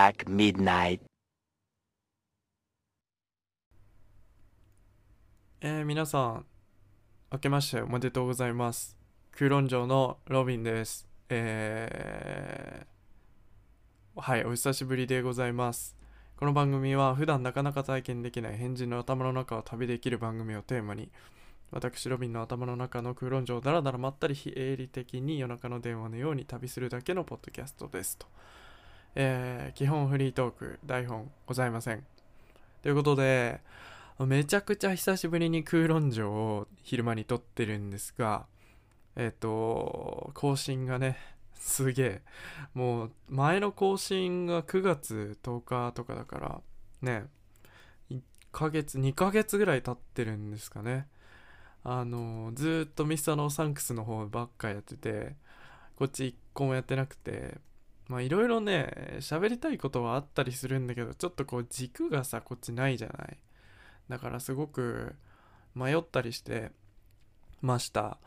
o'clock midnight. えー、皆さん、明けましておめでとうございます。空論城のロビンです。えー、はい、お久しぶりでございます。この番組は普段なかなか体験できない変人の頭の中を旅できる番組をテーマに、私ロビンの頭の中の空論城をだらだらまったり非営利的に夜中の電話のように旅するだけのポッドキャストですと。えー、基本フリートーク、台本ございません。ということで、めちゃくちゃ久しぶりに空論城を昼間に撮ってるんですが、えっ、と、更新がね、すげえ。もう、前の更新が9月10日とかだから、ね、1ヶ月、2ヶ月ぐらい経ってるんですかね。あの、ずっとミスターのサンクスの方ばっかやってて、こっち1個もやってなくて、まあいろいろね、喋りたいことはあったりするんだけど、ちょっとこう軸がさ、こっちないじゃない。だからすごく迷ったりしてました。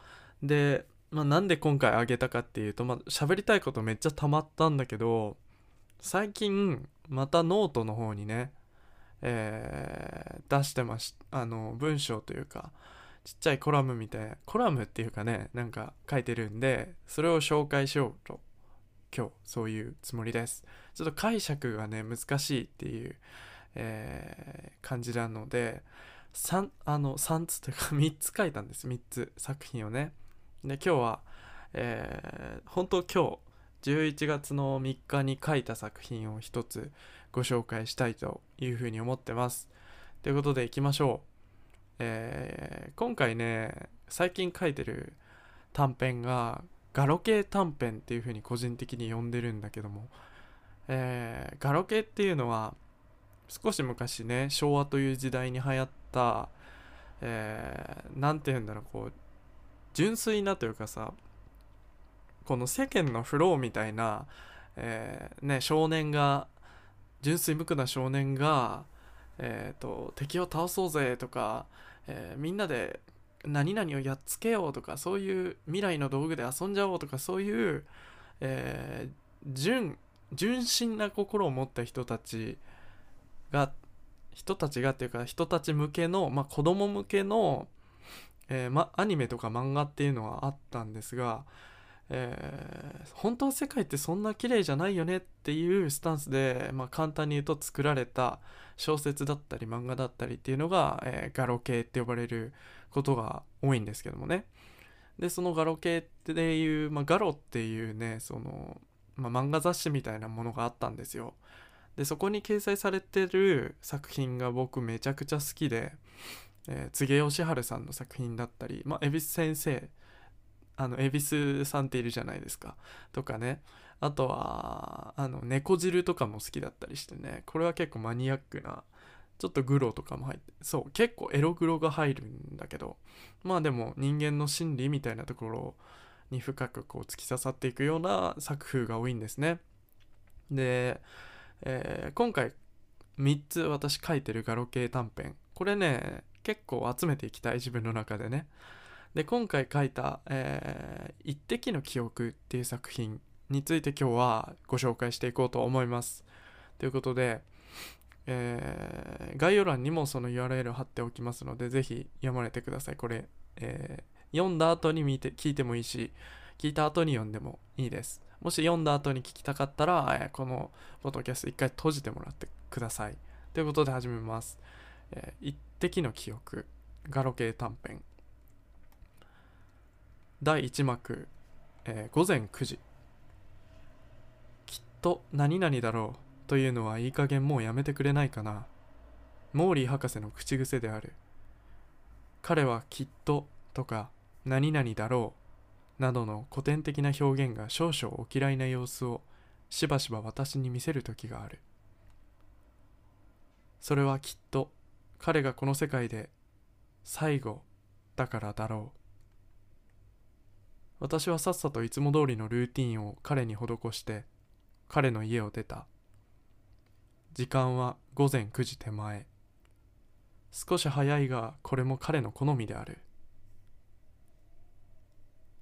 で、まあ、なんで今回あげたかっていうと、まあ、喋りたいことめっちゃ溜まったんだけど、最近またノートの方にね、えー出してまし、あの、文章というか、ちっちゃいコラムみたいな、コラムっていうかね、なんか書いてるんで、それを紹介しようと、今日そういうつもりです。ちょっと解釈がね、難しいっていう、えー感じなので3あの3つというか 3つ書いたんです。3つ作品をね。で今日は、えー本当今日11月の3日に書いた作品を1つご紹介したいというふうに思ってます。ということでいきましょう、えー今回ね最近書いてる短編がガロ系短編っていうふうに個人的に呼んでるんだけども、えーガロ系っていうのは少し昔ね昭和という時代に流行ったえーて言うんだろうこう純粋なというかさこの世間のフローみたいな、えーね少年が純粋無垢な少年が、えー、と敵を倒そうぜとか、えーみんなで何々をやっつけようとかそういう未来の道具で遊んじゃおうとかそういう、えー純純真な心を持った人たちが人たちがっていうか人たち向けの、まあ、子供向けの、えーま、アニメとか漫画っていうのはあったんですが、えー本当は世界ってそんな綺麗じゃないよねっていうスタンスで、まあ、簡単に言うと作られた小説だったり漫画だったりっていうのが、えーガロ系って呼ばれることが多いんですけどもね。でそのガロ系っていう、まあ、ガロっていうねその、まあ、漫画雑誌みたいなものがあったんですよ。でそこに掲載されてる作品が僕めちゃくちゃ好きで、えー、柘義治さんの作品だったり、まあ、恵比寿先生あの恵比寿さんっているじゃないですか。とかね。あとはあの猫汁とかも好きだったりしてね。これは結構マニアックなちょっとグロとかも入ってそう結構エログロが入るんだけど。まあでも人間の心理みたいなところに深くこう突き刺さっていくような作風が多いんですね。でえー今回3つ私書いてるガロ系短編。これね結構集めていきたい自分の中でね。で今回書いた「えー一滴の記憶」っていう作品について今日はご紹介していこうと思いますということで、えー概要欄にもその URL 貼っておきますのでぜひ読まれてくださいこれ、えー読んだ後に見て聞いてもいいし聞いた後に読んでもいいですもし読んだ後に聞きたかったら、えーこのポッドキャスト一回閉じてもらってください。ということで始めます。えー一滴の記憶、ガロ系短編。第1幕、えー午前9時。きっと何々だろうというのはいい加減もうやめてくれないかな。モーリー博士の口癖である。彼はきっととか何々だろうなどの古典的な表現が少々お嫌いな様子をしばしば私に見せる時があるそれはきっと彼がこの世界で最後だからだろう私はさっさといつも通りのルーティンを彼に施して彼の家を出た。時間は午前9時手前。少し早いがこれも彼の好みである。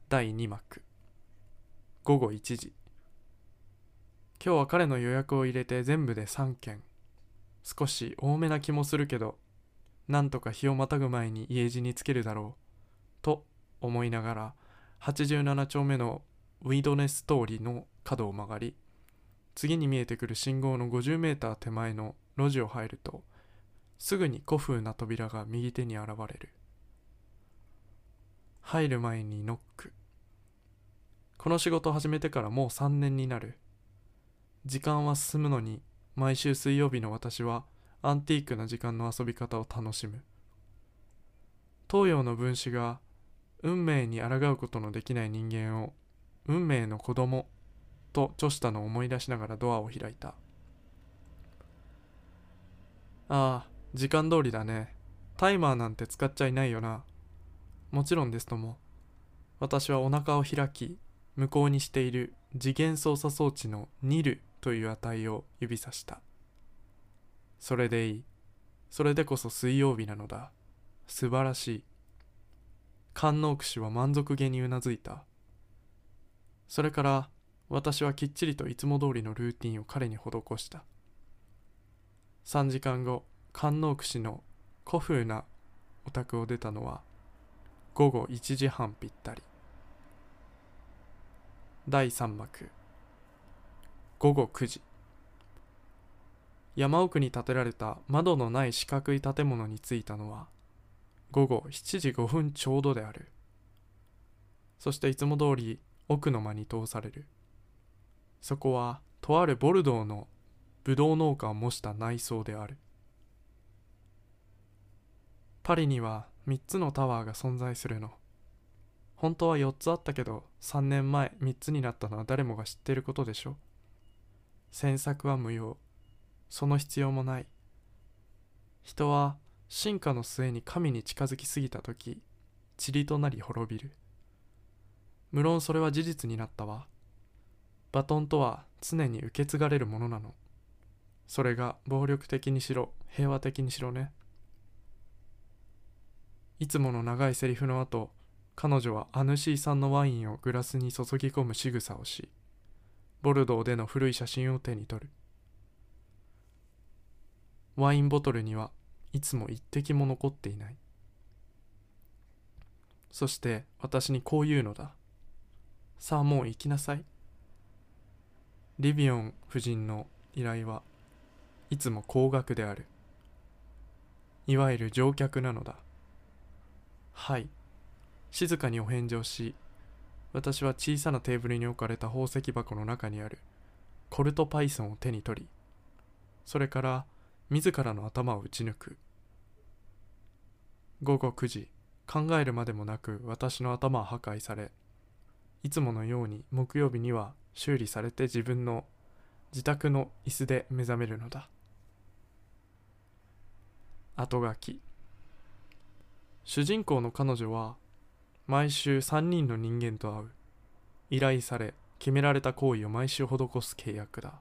第2幕。午後1時。今日は彼の予約を入れて全部で3件。少し多めな気もするけどなんとか日をまたぐ前に家路につけるだろう。と思いながら87丁目のウィドネス通りの角を曲がり次に見えてくる信号の 50m 手前の路地を入るとすぐに古風な扉が右手に現れる。入る前にノック。この仕事を始めてからもう3年になる。時間は進むのに毎週水曜日の私はアンティークな時間の遊び方を楽しむ。東洋の分子が運命に抗うことのできない人間を運命の子供と著したのを思い出しながらドアを開いた。ああ時間通りだね。タイマーなんて使っちゃいないよな。もちろんですとも。私はお腹を開き向こうにしている次元操作装置のニルという値を指さした。それでいい。それでこそ水曜日なのだ。素晴らしい。観音串は満足げにうなずいた。それから私はきっちりといつも通りのルーティンを彼に施した。3時間後観音串の古風なお宅を出たのは午後1時半ぴったり。第3幕午後9時。山奥に建てられた窓のない四角い建物に着いたのは午後7時5分ちょうどである。そしていつも通り奥の間に通される。そこはとあるボルドーのブドウ農家を模した内装である。パリには3つのタワーが存在するの。本当は4つあったけど3年前3つになったのは誰もが知ってることでしょ詮索は無用。その必要もない。人は進化の末に神に近づきすぎた時塵となり滅びる。無論それは事実になったわ。バトンとは常に受け継がれるものなの。それが暴力的にしろ平和的にしろね。いつもの長いセリフの後彼女はアヌシー産のワインをグラスに注ぎ込む仕草をしボルドーでの古い写真を手に取る。ワインボトルにはいつも一滴も残っていない。そして私にこう言うのだ。さあもう行きなさい。リビオン夫人の依頼はいつも高額である。いわゆる乗客なのだ。はい。静かにお返事をし私は小さなテーブルに置かれた宝石箱の中にあるコルトパイソンを手に取りそれから自らの頭を打ち抜く。午後9時考えるまでもなく私の頭は破壊されいつものように木曜日には修理されて自分の自宅の椅子で目覚めるのだ。後書き。主人公の彼女は毎週3人の人間と会う。依頼され決められた行為を毎週施す契約だ。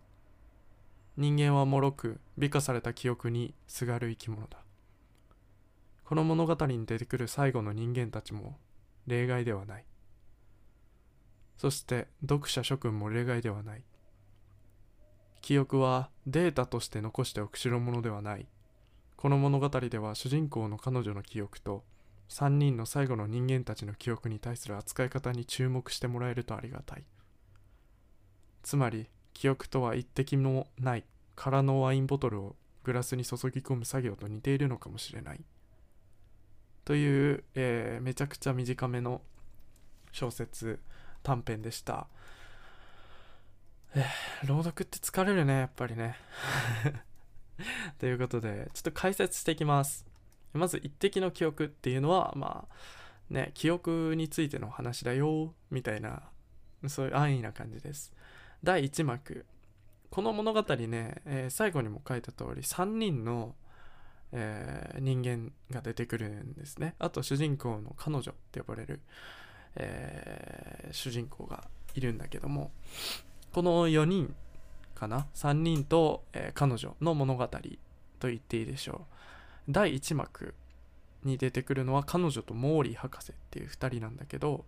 人間は脆く美化された記憶にすがる生き物だ。この物語に出てくる最後の人間たちも例外ではない。そして読者諸君も例外ではない。記憶はデータとして残しておく代物ではない。この物語では主人公の彼女の記憶と3人の最後の人間たちの記憶に対する扱い方に注目してもらえるとありがたい。つまり記憶とは一滴もない。空のワインボトルをグラスに注ぎ込む作業と似ているのかもしれない。という、えー、めちゃくちゃ短めの小説短編でした、えー、朗読って疲れるねやっぱりね。ということでちょっと解説していきます。まず一滴の記憶っていうのはまあね記憶についての話だよみたいなそういう安易な感じです。第1幕。この物語ね、えー、最後にも書いた通り3人の、えー、人間が出てくるんですね。あと主人公の彼女って呼ばれる、えー、主人公がいるんだけどもこの4人かな？3人と、え彼女の物語と言っていいでしょう。第1幕に出てくるのは彼女とモーリー博士っていう2人なんだけど、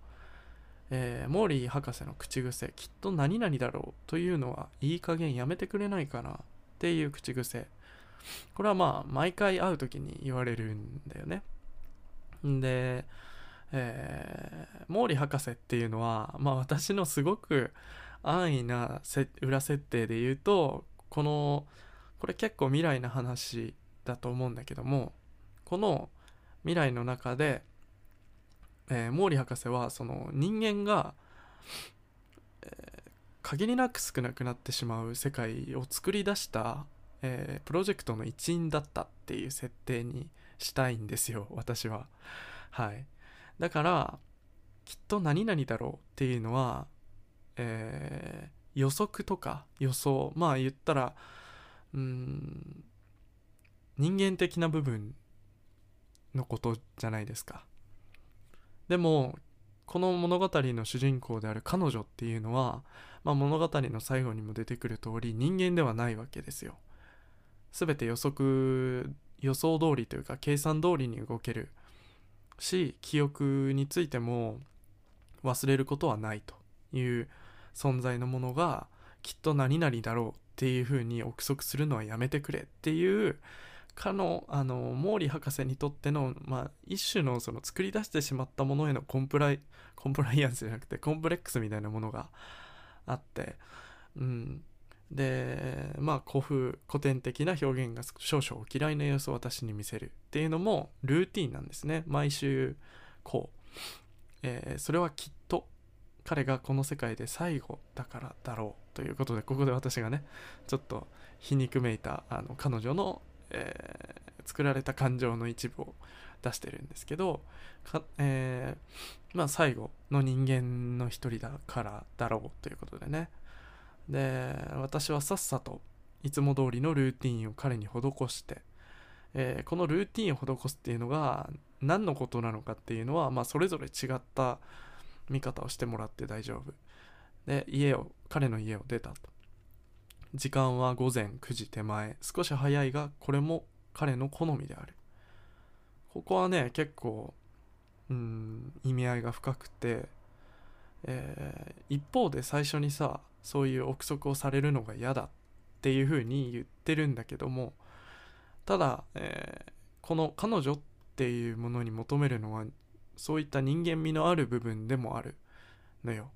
えー、モーリー博士の口癖きっと何々だろうというのはいい加減やめてくれないかなっていう口癖。これはまあ毎回会う時に言われるんだよね。で、えー、モーリー博士っていうのはまあ私のすごく安易な裏設定で言うとこのこれ結構未来の話だと思うんだけどもこの未来の中で、えー、毛利博士はその人間が、えー、限りなく少なくなってしまう世界を作り出した、えー、プロジェクトの一員だったっていう設定にしたいんですよ私は。はい。だからきっと何々だろうっていうのは、えー、予測とか予想まあ言ったらうん人間的な部分のことじゃないですか。でもこの物語の主人公である彼女っていうのは、まあ、物語の最後にも出てくる通り人間ではないわけですよ。全て予測予想通りというか計算通りに動ける。し記憶についても忘れることはないという存在のものがきっと何々だろうっていうふうに憶測するのはやめてくれっていうかのあの毛利博士にとっての、まあ、一種のその作り出してしまったものへのコンプライコンプライアンスじゃなくてコンプレックスみたいなものがあって、うん、でまあ古風古典的な表現が少々お嫌いな様子を私に見せるっていうのもルーティンなんですね。毎週こう、えー、それはきっと彼がこの世界で最後だからだろうということでここで私がねちょっと皮肉めいたあの彼女のえー、作られた感情の一部を出してるんですけどかえー、まあ最後の人間の一人だからだろうということでね。で私はさっさといつも通りのルーティンを彼に施して、えー、このルーティンを施すっていうのが何のことなのかっていうのは、まあ、それぞれ違った見方をしてもらって大丈夫。で家を彼の家を出たと。時間は午前9時手前。少し早いがこれも彼の好みである。ここはね結構うん意味合いが深くて、えー、一方で最初にさそういう憶測をされるのが嫌だっていうふうに言ってるんだけどもただ、えー、この彼女っていうものに求めるのはそういった人間味のある部分でもあるのよ。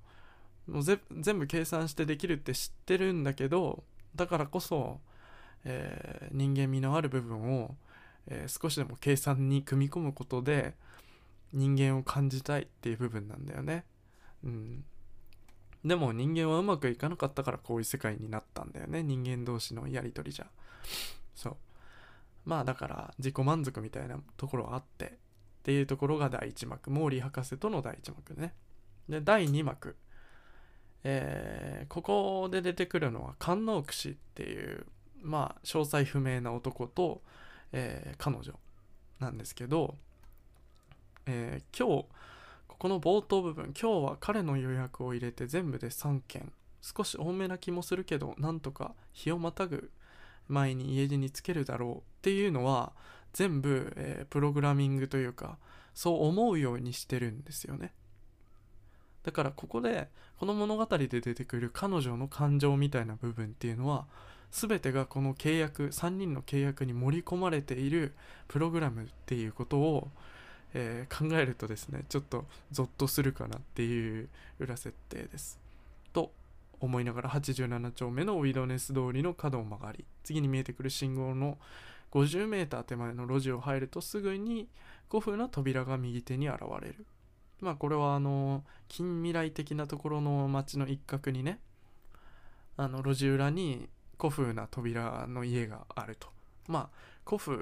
もう全部計算してできるって知ってるんだけどだからこそ、えー、人間味のある部分を、えー、少しでも計算に組み込むことで人間を感じたいっていう部分なんだよね。うん、でも人間はうまくいかなかったからこういう世界になったんだよね人間同士のやり取りじゃ。そうまあだから自己満足みたいなところはあってっていうところが第1幕モーリー博士との第1幕ね。で第2幕えー、ここで出てくるのは官能櫛っていうまあ詳細不明な男と、えー、彼女なんですけど、えー、今日ここの冒頭部分今日は彼の予約を入れて全部で3件少し多めな気もするけどなんとか日をまたぐ前に家路につけるだろうっていうのは全部、えー、プログラミングというかそう思うようにしてるんですよね。だからここでこの物語で出てくる彼女の感情みたいな部分っていうのは全てがこの契約3人の契約に盛り込まれているプログラムっていうことを、えー、考えるとですねちょっとゾッとするかなっていう裏設定です。と思いながら87丁目のウィドネス通りの角を曲がり次に見えてくる信号の 50m 手前の路地を入るとすぐに古風な扉が右手に現れるまあこれはあの近未来的なところの街の一角にねあの路地裏に古風な扉の家があると。まあ古風っ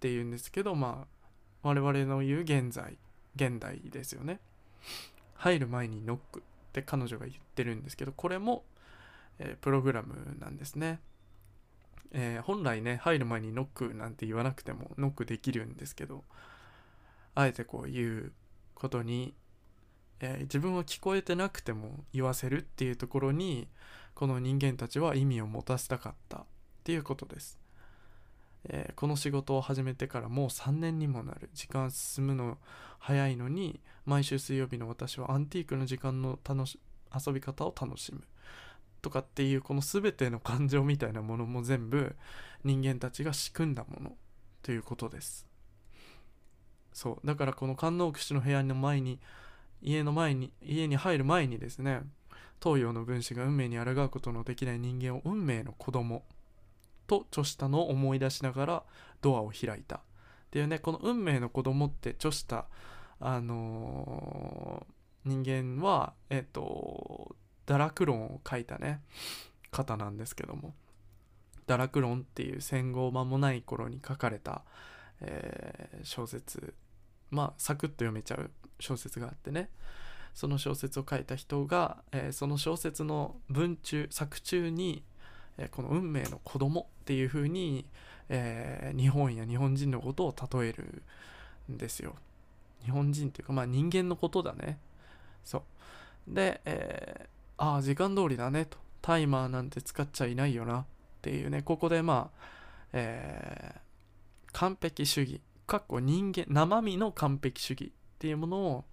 ていうんですけどまあ我々の言う現在現代ですよね。入る前にノックって彼女が言ってるんですけどこれも、えー、プログラムなんですね、えー、本来ね入る前にノックなんて言わなくてもノックできるんですけどあえてこう言うことに、えー、自分は聞こえてなくても言わせるっていうところにこの人間たちは意味を持たせたかったっていうことです。えー、この仕事を始めてからもう3年にもなる。時間進むの早いのに毎週水曜日の私はアンティークの時間の楽し遊び方を楽しむ。とかっていうこの全ての感情みたいなものも全部人間たちが仕組んだものということです。そう。だからこの観音口の部屋の前に家の前に家に入る前にですね東洋の分子が運命に抗うことのできない人間を運命の子供と著したのを思い出しながらドアを開いた。っていうねこの運命の子供って著したあのー、人間はえっ、と堕落論を書いたね方なんですけども。堕落論っていう戦後間もない頃に書かれた、えー、小説まあサクッと読めちゃう小説があってね。その小説を書いた人が、えー、その小説の文中作中に、えー、この運命の子供っていう風に、えー、日本や日本人のことを例えるんですよ。日本人っていうかまあ人間のことだね。そう。で、えー、ああ時間通りだねと。タイマーなんて使っちゃいないよなっていうね。ここでまあ、えー、完璧主義。かっこ人間生身の完璧主義っていうものを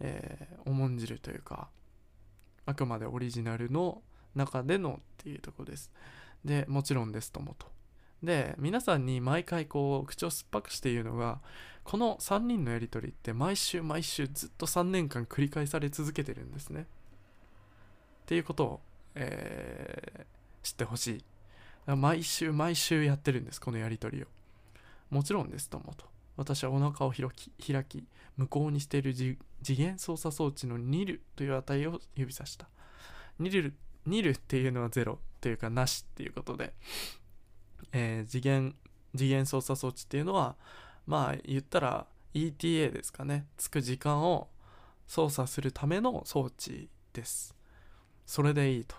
えー、重んじるというかあくまでオリジナルの中でのっていうとこです。でもちろんですともと。で皆さんに毎回こう口を酸っぱくして言うのがこの3人のやり取りって毎週毎週ずっと3年間繰り返され続けてるんですね。っていうことを、えー、知ってほしい。毎週毎週やってるんですこのやり取りを。もちろんですともと。私はお腹を開き開き無効にしている次元操作装置のニルという値を指さした。ニルニルっていうのは0というかなしっていうことで、えー、次元次元操作装置っていうのはまあ言ったら ETA ですかね。つく時間を操作するための装置です。それでいいと。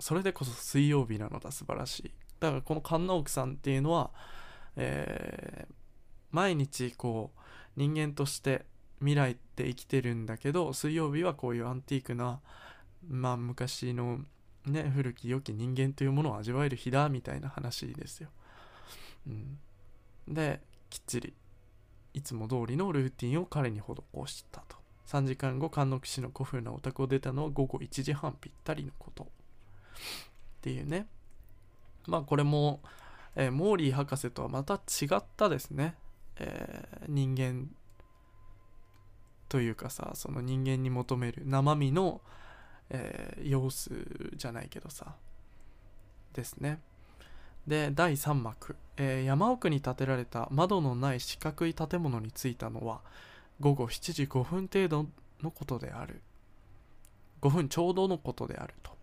それでこそ水曜日なのだ。素晴らしい。だからこの神奈奥さんっていうのは、えー、毎日こう人間として未来って生きてるんだけど水曜日はこういうアンティークなまあ昔のね古き良き人間というものを味わえる日だみたいな話ですよ。うん、できっちりいつも通りのルーティンを彼に施したと。3時間後神之氏の古風なお宅を出たのは午後1時半ぴったりのこと。っていうね。まあこれも、えー、モーリー博士とはまた違ったですね。えー、人間というかさその人間に求める生身の、えー、様子じゃないけどさですね。で第3幕、えー、山奥に建てられた窓のない四角い建物に着いたのは午後7時5分程度のことである。5分ちょうどのことであると。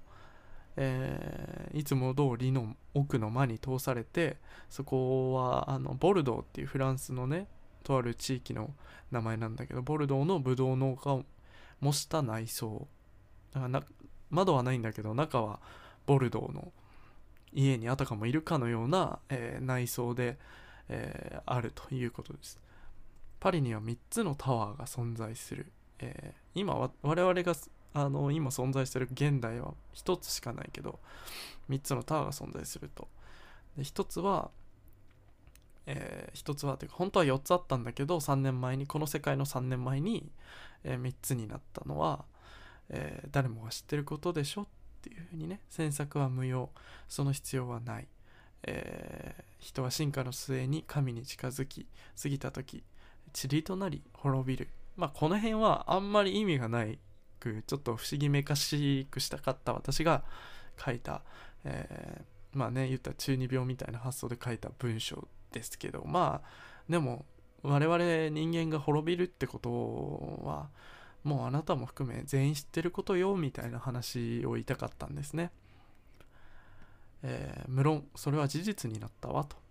えー、いつも通りの奥の間に通されてそこはあのボルドーっていうフランスのねとある地域の名前なんだけどボルドーのブドウ農家を模した内装。窓はないんだけど中はボルドーの家にあたかもいるかのような、えー、内装で、えー、あるということです。パリには3つのタワーが存在する、えー、今我々があの今存在してる現代は1つしかないけど3つのタワーが存在すると。で1つはえー、1つはというか本当は4つあったんだけど3年前にこの世界の3年前に、えー、3つになったのは、えー、誰もが知ってることでしょっていうふうにね詮索は無用。その必要はない、えー、人は進化の末に神に近づき過ぎた時塵となり滅びる。まあこの辺はあんまり意味がないくちょっと不思議めかしくしたかった私が書いた、えー、まあね言った中二病みたいな発想で書いた文章ですけどまあでも我々人間が滅びるってことはもうあなたも含め全員知ってることよみたいな話を言いたかったんですね。えー、無論それは事実になったわと。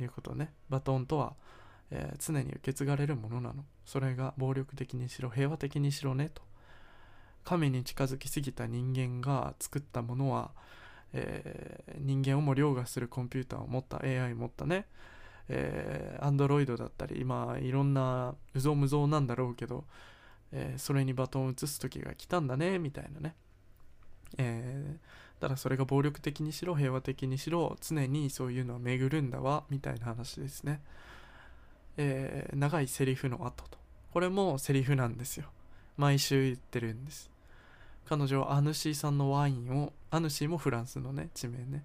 いうことね。バトンとはえー、常に受け継がれるものなの。それが暴力的にしろ平和的にしろねと。神に近づきすぎた人間が作ったものは、えー、人間をも凌駕するコンピューターを持った AI を持ったね。えー、アンドロイドだったり今いろんなうぞうむぞうなんだろうけど、えー、それにバトンを移す時が来たんだねみたいなね、えー、だからそれが暴力的にしろ平和的にしろ常にそういうのは巡るんだわみたいな話ですね、えー、長いセリフの後と。これもセリフなんですよ。毎週言ってるんです。彼女はアヌシーさんのワインをアヌシーもフランスのね地名ね、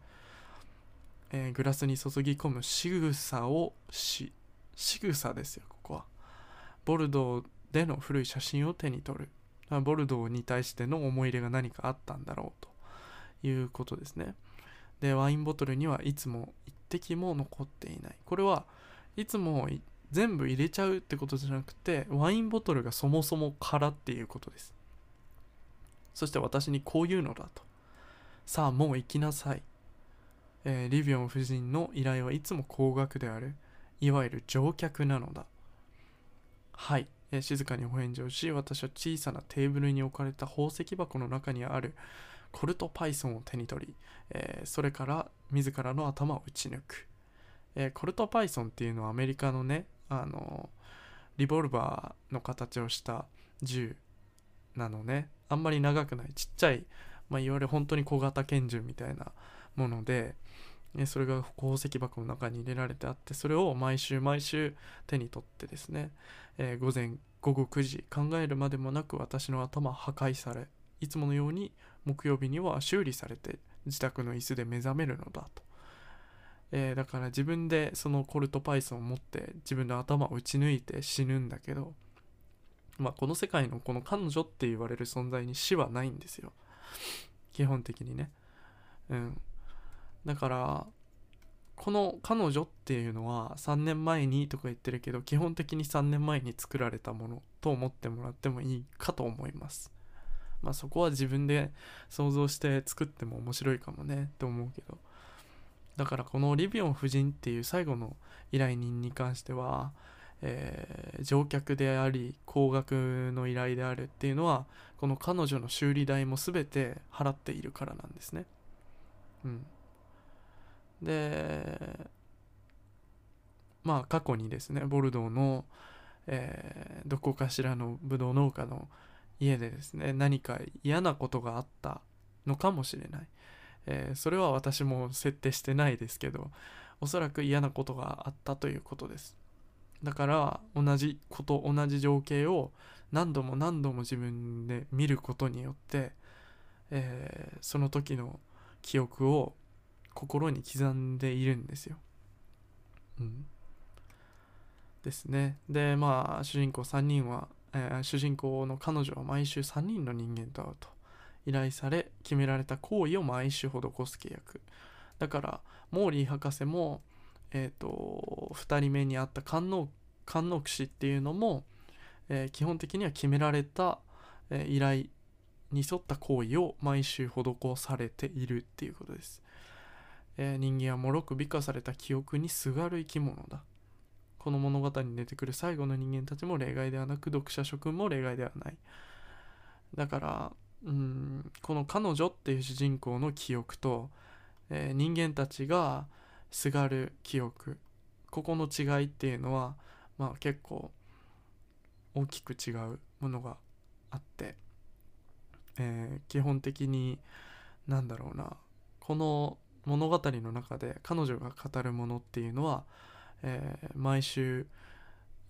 えー、グラスに注ぎ込む仕草をし仕草ですよここは。ボルドーでの古い写真を手に取る。ボルドーに対しての思い入れが何かあったんだろうと。いうことですね。でワインボトルにはいつも一滴も残っていない。これはいつも全部入れちゃうってことじゃなくてワインボトルがそもそも空っていうことです。そして私にこういうのだと。さあもう行きなさい、えー、リビオン夫人の依頼はいつも高額である。いわゆる乗客なのだ。はい、えー、静かにお返事をし私は小さなテーブルに置かれた宝石箱の中にある。コルトパイソンを手に取り、えー、それから自らの頭を打ち抜く、えー、コルトパイソンっていうのはアメリカのねあのリボルバーの形をした銃なのね。あんまり長くない。ちっちゃい、まあ、いわゆる本当に小型拳銃みたいなものでねそれが宝石箱の中に入れられてあってそれを毎週毎週手に取ってですね、えー、午前午後9時考えるまでもなく私の頭破壊されいつものように木曜日には修理されて自宅の椅子で目覚めるのだと、えー、だから自分でそのコルトパイソンを持って自分の頭を打ち抜いて死ぬんだけどまあこの世界のこの彼女って言われる存在に死はないんですよ。基本的にね。うん。だからこの彼女っていうのは3年前にとか言ってるけど基本的に3年前に作られたものと思ってもらってもいいかと思います。まあそこは自分で想像して作っても面白いかもねって思うけど。だからこのリビオン夫人っていう最後の依頼人に関しては、えー、乗客であり高額の依頼であるっていうのはこの彼女の修理代も全て払っているからなんですね。うん。でまあ過去にですねボルドーの、えー、どこかしらのブドウ農家の家でですね何か嫌なことがあったのかもしれない、えー、それは私も設定してないですけどおそらく嫌なことがあったということですだから同じこと同じ情景を何度も何度も自分で見ることによって、えー、その時の記憶を心に刻んでいるんですよ。うん。ですね。でまあ主人公3人はえー、主人公の彼女は毎週3人の人間と会うと依頼され決められた行為を毎週施す契約。だからモーリー博士もえっ、ー、と2人目に会った官能官能士っていうのも、えー、基本的には決められた、え依頼に沿った行為を毎週施されているっていうことです、え人間はもろく美化された記憶にすがる生き物だ。この物語に出てくる最後の人間たちも例外ではなく読者諸君も例外ではない。だからうんこの彼女っていう主人公の記憶と、えー、人間たちがすがる記憶。ここの違いっていうのはまあ結構大きく違うものがあって、えー、基本的になんだろうな。この物語の中で彼女が語るものっていうのはえー、毎週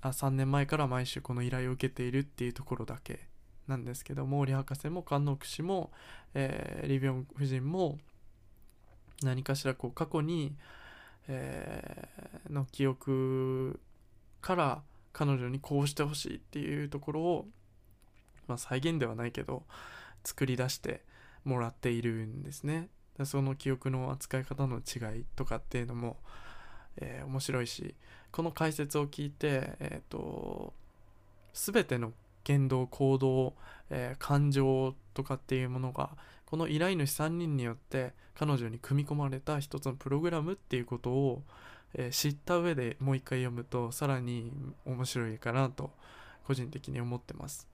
あ3年前から毎週この依頼を受けているっていうところだけ。なんですけど毛利博士も菅野氏も、えー、リビオン夫人も何かしらこう過去に、えー、の記憶から彼女にこうしてほしいっていうところを、まあ、再現ではないけど作り出してもらっているんですね。その記憶の扱い方の違いとかっていうのも、えー、面白いしこの解説を聞いて、えーと、全ての言動行動、えー、感情とかっていうものがこの依頼主3人によって彼女に組み込まれた一つのプログラムっていうことを、えー、知った上でもう一回読むとさらに面白いかなと個人的に思ってます。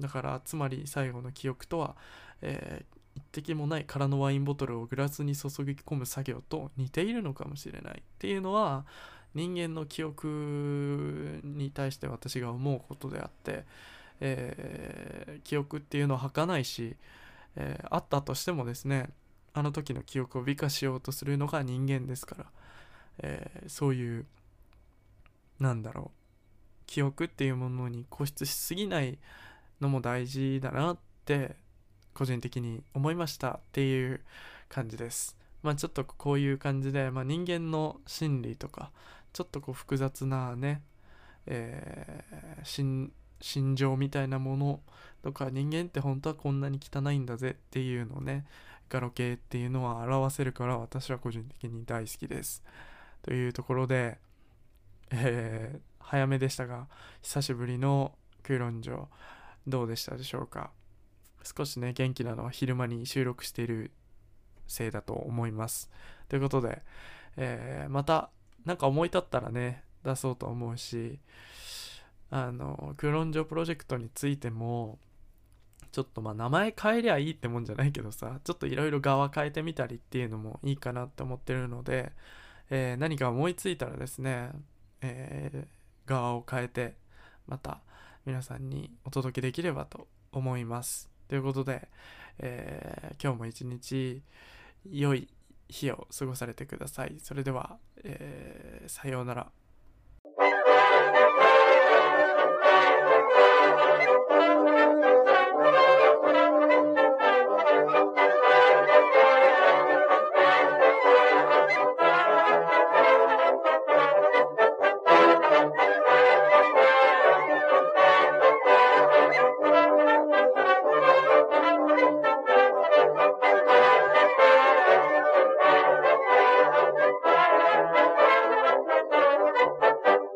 だからつまり最後の記憶とは、えー、一滴もない空のワインボトルをグラスに注ぎ込む作業と似ているのかもしれないっていうのは人間の記憶に対して私が思うことであって、えー、記憶っていうのは儚いし、えー、あったとしてもですねあの時の記憶を美化しようとするのが人間ですから、えー、そういうなんだろう記憶っていうものに固執しすぎないのも大事だなって個人的に思いましたっていう感じです。まあちょっとこういう感じで、まあ、人間の心理とかちょっとこう複雑なね、えー、心情みたいなものとか人間って本当はこんなに汚いんだぜっていうのをねガロ系っていうのは表せるから私は個人的に大好きですというところで、えー、早めでしたが久しぶりの空論城どうでしたでしょうか少しね元気なのは昼間に収録しているせいだと思いますということで、えー、また何か思い立ったらね出そうと思うしあの空論城プロジェクトについてもちょっとまあ名前変えりゃいいってもんじゃないけどさちょっといろいろ側変えてみたりっていうのもいいかなって思ってるので、えー、何か思いついたらですね、えー、側を変えてまた皆さんにお届けできればと思います。ということで、えー、今日も一日良い日を過ごされてください。それでは、えさようなら。